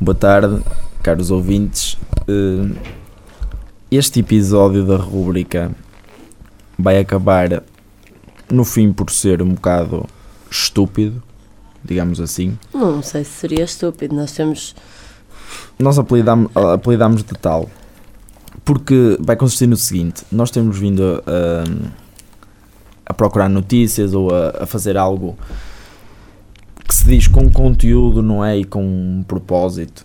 Boa tarde, caros ouvintes. Eh, Este episódio da rubrica vai acabar no fim por ser um bocado estúpido, digamos assim. Não sei se seria estúpido. Nós temos. Nós apelidamos, apelidamos de tal porque vai consistir no seguinte: nós temos vindo a, a procurar notícias ou a, a fazer algo se diz com conteúdo, não é? E com um propósito.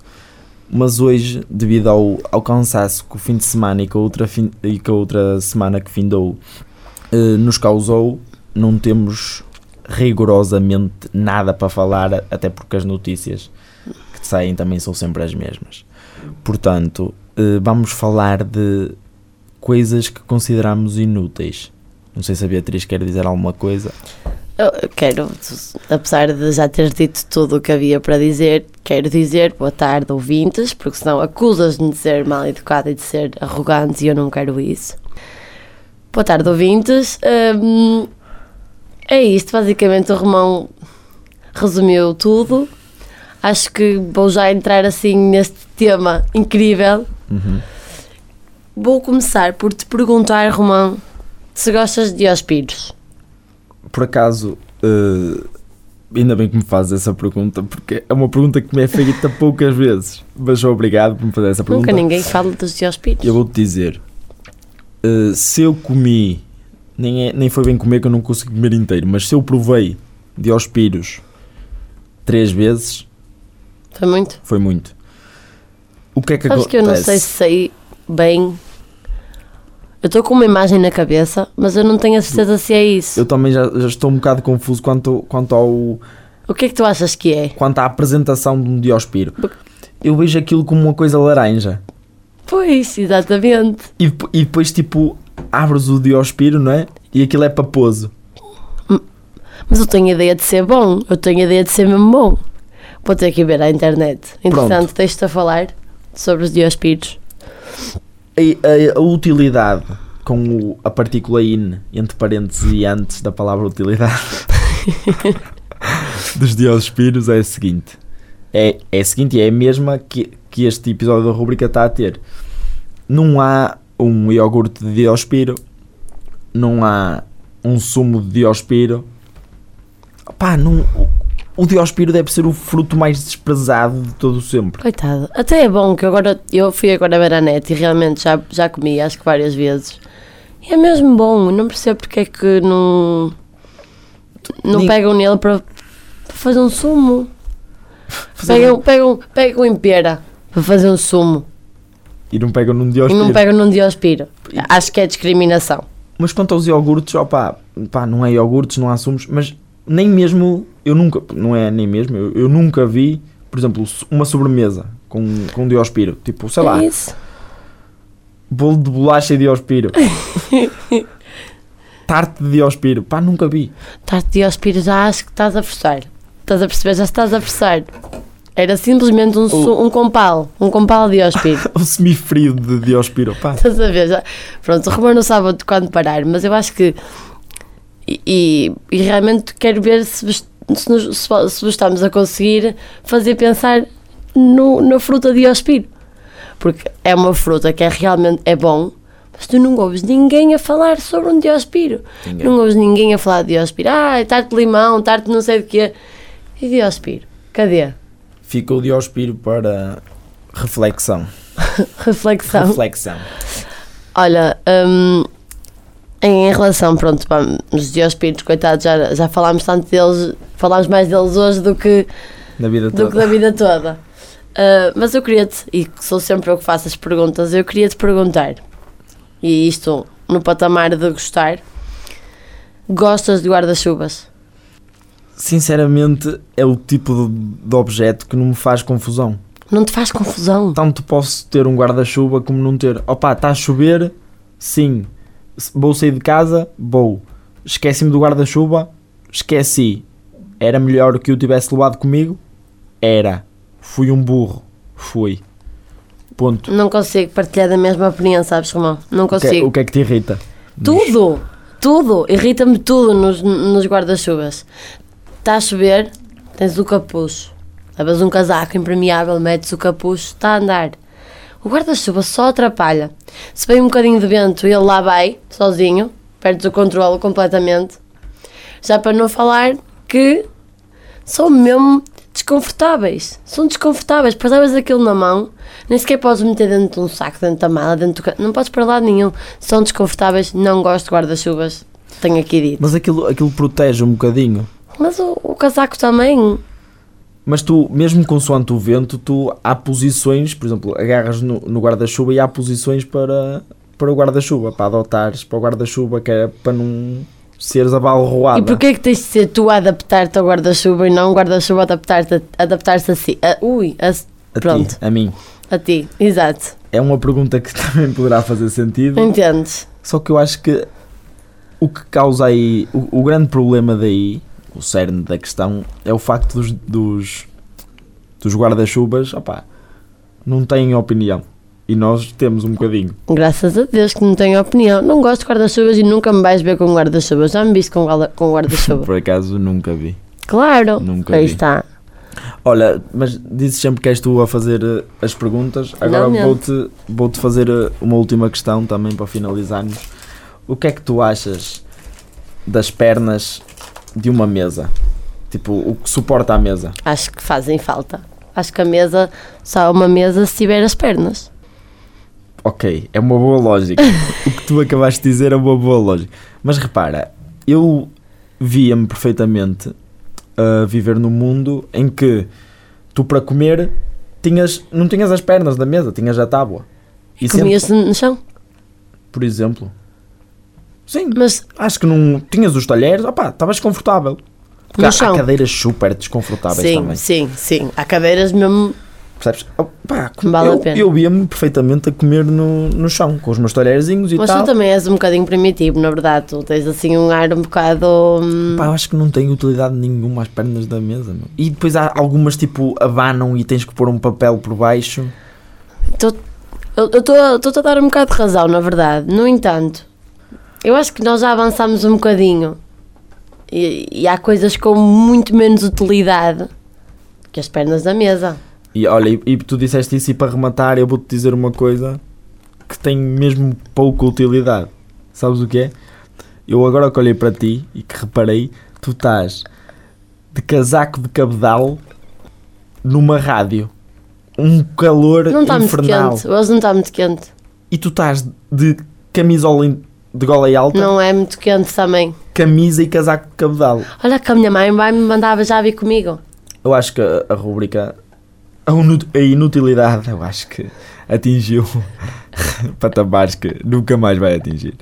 Mas hoje, devido ao, ao cansaço que o fim de semana e que a outra, fim, e que a outra semana que findou eh, nos causou, não temos rigorosamente nada para falar, até porque as notícias que saem também são sempre as mesmas. Portanto, eh, vamos falar de coisas que consideramos inúteis. Não sei se a Beatriz quer dizer alguma coisa. Eu quero, apesar de já ter dito tudo o que havia para dizer, quero dizer boa tarde, ouvintes, porque senão acusas-me de ser mal educada e de ser arrogante e eu não quero isso. Boa tarde, ouvintes. Hum, é isto, basicamente o Romão resumiu tudo. Acho que vou já entrar assim neste tema incrível. Uhum. Vou começar por te perguntar, Romão, se gostas de Diospírios. Por acaso, eh, ainda bem que me fazes essa pergunta, porque é uma pergunta que me é feita poucas vezes. Mas obrigado por me fazer essa pergunta. Nunca ninguém fala dos Diospírios. Eu vou-te dizer, eh, se eu comi, nem, é, nem foi bem comer que eu não consigo comer inteiro, mas se eu provei Diospiros três vezes, Foi muito? foi muito. O que é que Sabes acontece? que eu não sei se sei bem. Eu estou com uma imagem na cabeça, mas eu não tenho a certeza se é isso. Eu também já, já estou um bocado confuso quanto, quanto, ao, O que é que tu achas que é? quanto à apresentação de um Diospiro. Eu vejo aquilo como uma coisa laranja. Pois, exatamente. E, e depois, tipo, abres o Diospiro, não é? E aquilo é paposo. Mas eu tenho a ideia de ser bom. Eu tenho a ideia de ser mesmo bom. Vou ter que ver à internet. Entretanto, deixo-te a falar sobre os Diospírios. A, a- a utilidade com o- a partícula in entre parênteses e antes da palavra utilidade dos Diospiros é a seguinte. É, é a seguinte e é a mesma que, que este episódio da rubrica está a ter. Não há um iogurte de Diospiro, não há um sumo de Diospiro. Pá, não, o, Diospiro deve ser o fruto mais desprezado de todo sempre. Coitado. Até é bom que agora. Eu fui agora ver a net e realmente já, já comi, acho que várias vezes. E é mesmo bom. Não percebo porque é que não. Não Nem- pegam nele para, para fazer um sumo. Pegam, pegam, pegam em pera para fazer um sumo E não pegam num e Diospiro. não pegam num diospiro. Acho que é discriminação. Mas quanto aos iogurtes, opá, pá, não é iogurtes, não há sumos, mas nem mesmo, eu nunca, não é nem mesmo, eu, eu nunca vi, por exemplo, uma sobremesa com, com Diospiro, tipo, sei lá, É isso. bolo de bolacha e Diospiro, tarte de Diospiro, pá, nunca vi. Estás de diospiro, já acho que estás a forçar. Estás a perceber? Já estás a forçar. Era simplesmente um, su- um compal. Um compal de diospiro. O semifrio de Diospiro, pá. Estás a ver? Já. Pronto, o Romão não sabe quando parar, mas eu acho que. E, e- realmente quero ver se, se, nos- se, se estamos a conseguir fazer pensar no, na fruta de Diospiro. Porque é uma fruta que é realmente é bom, mas tu não ouves ninguém a falar sobre um Diospiro. Ninguém. Não ouves ninguém a falar de Diospiro. Ah, tarte de limão, tarte não sei de quê. E Diospiro? Cadê? Fica o Diospiro para reflexão. Reflexão. Reflexão. Olha, hum, relação, pronto, pá, os Diospíritos, coitados, já, já falámos tanto deles, falámos mais deles hoje do que, Na vida do que toda. da vida toda. Ah, mas eu queria-te, e que sou sempre eu que faço as perguntas, eu queria-te perguntar, e isto no patamar de gostar, gostas de guarda-chuvas? Sinceramente, é o tipo de, de objeto que não me faz confusão. Não te faz confusão? Tanto posso ter um guarda-chuva como não ter. Opa, está a chover? Sim. Vou sair de casa? Vou. Esqueci-me do guarda-chuva? Esqueci. Era melhor que eu tivesse levado comigo? Era. Fui um burro. Fui. Ponto. Não consigo partilhar da mesma opinião, sabes, Romão? Não O que, é- consigo. o que é que te irrita? Tudo! Tudo! Irrita-me tudo nos, nos guarda-chuvas. Está a chover, tens o capuz. Levas um casaco impermeável, metes o capuz, está a andar. O guarda-chuva só atrapalha. Se vem um bocadinho de vento, ele lá vai, sozinho, perdes o controle completamente. Já para não falar que são mesmo desconfortáveis. São desconfortáveis. Levas aquilo na mão, nem sequer podes meter dentro de um saco, dentro da mala, dentro do... Não podes para lado nenhum. São desconfortáveis. Não gosto de guarda-chuvas. Tenho aqui dito. Mas aquilo, aquilo protege um bocadinho. Mas o, o casaco também. Mas tu, mesmo consoante o vento, tu há posições, por exemplo, agarras no, no guarda-chuva e há posições para, para o guarda-chuva, para adotares para o guarda-chuva, que é para não seres abalroada. E porquê que tens de ser tu a adaptar-te ao guarda-chuva e não o guarda-chuva adaptar-se a si? A- ui, a, a pronto. Ti, a mim. a ti. Exato. É uma pergunta que também poderá fazer sentido, Entendes? só que eu acho que o que causa aí, o, o grande problema daí, o cerne da questão, é o facto dos, dos, dos guarda-chuvas, não têm opinião. E nós temos um bocadinho. Graças a Deus que não tenho opinião. Não gosto de guarda-chuvas e nunca me vais ver com guarda-chuvas. Já me viste com, com guarda-chuva. Por acaso nunca vi. Claro. Nunca Aí vi. está. Olha, mas dizes sempre que és tu a fazer eh, as perguntas. Agora vou-te vou -te fazer eh, uma última questão também para finalizarmos. O que é que tu achas das pernas de uma mesa? Tipo, o que suporta a mesa? Acho que fazem falta. Acho que a mesa, só há uma mesa se tiver as pernas. Ok, é uma boa lógica. o que tu acabaste de dizer é uma boa lógica. Mas repara, eu via-me perfeitamente a viver num mundo em que tu para comer tinhas, não tinhas as pernas da mesa, tinhas a tábua. E sempre, Comias no chão. por exemplo. Sim, Mas acho que não tinhas os talheres, opá, estavas confortável. Porque há, há cadeiras super desconfortáveis sim, também. sim, sim. Há cadeiras mesmo. Percebes? Opá, Vale a eu, pena. eu via-me perfeitamente a comer no, no chão, com os meus talherzinhos e Mas tal. tu também és um bocadinho primitivo, na verdade. Tu tens assim um ar um bocado. hum, Pá, eu acho que não tem utilidade nenhuma as pernas da mesa, meu. E depois há algumas tipo abanam e tens que pôr um papel por baixo. Eu eu estou a dar um bocado de razão, na verdade. No entanto, eu acho que nós já avançamos um bocadinho e, e há coisas com muito menos utilidade que as pernas da mesa. E olha, e, e tu disseste isso e para rematar eu vou-te dizer uma coisa que tem mesmo pouca utilidade. Sabes o que é? Eu agora que olhei para ti e que reparei, tu estás de casaco de cabedal numa rádio. Um calor Não está muito infernal. quente, hoje não está muito quente. E tu estás de camisola de gola e alta, Não é muito quente também. camisa e casaco de cabedal. Olha que a minha mãe vai me mandava já vir comigo. Eu acho que a, a rubrica a, a inutilidade, eu acho que atingiu patamares que nunca mais vai atingir.